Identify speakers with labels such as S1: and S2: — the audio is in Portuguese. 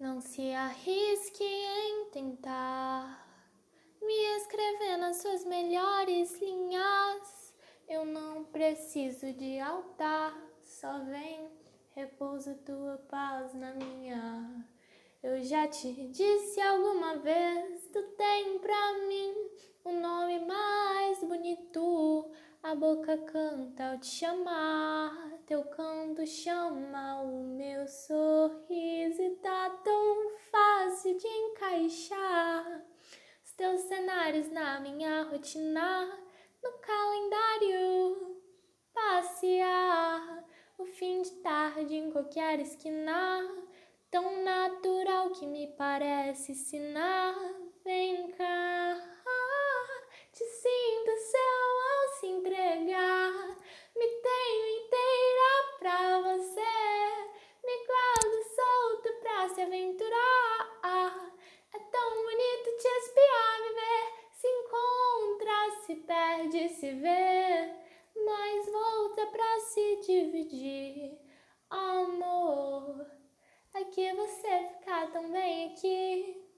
S1: Não se arrisque em tentar me escrever nas suas melhores linhas. Eu não preciso de altar, só vem, repousa tua paz na minha. Eu já te disse alguma vez, tu tem pra mim o nome mais bonito. A boca canta ao te chamar, teu canto chama o meu fácil de encaixar os teus cenários na minha rotina, no calendário passear o fim de tarde em qualquer esquina tão natural que me parece sinal. Vem cá, perde, se vê, mas volta pra se dividir, amor. É que você ficar tão bem aqui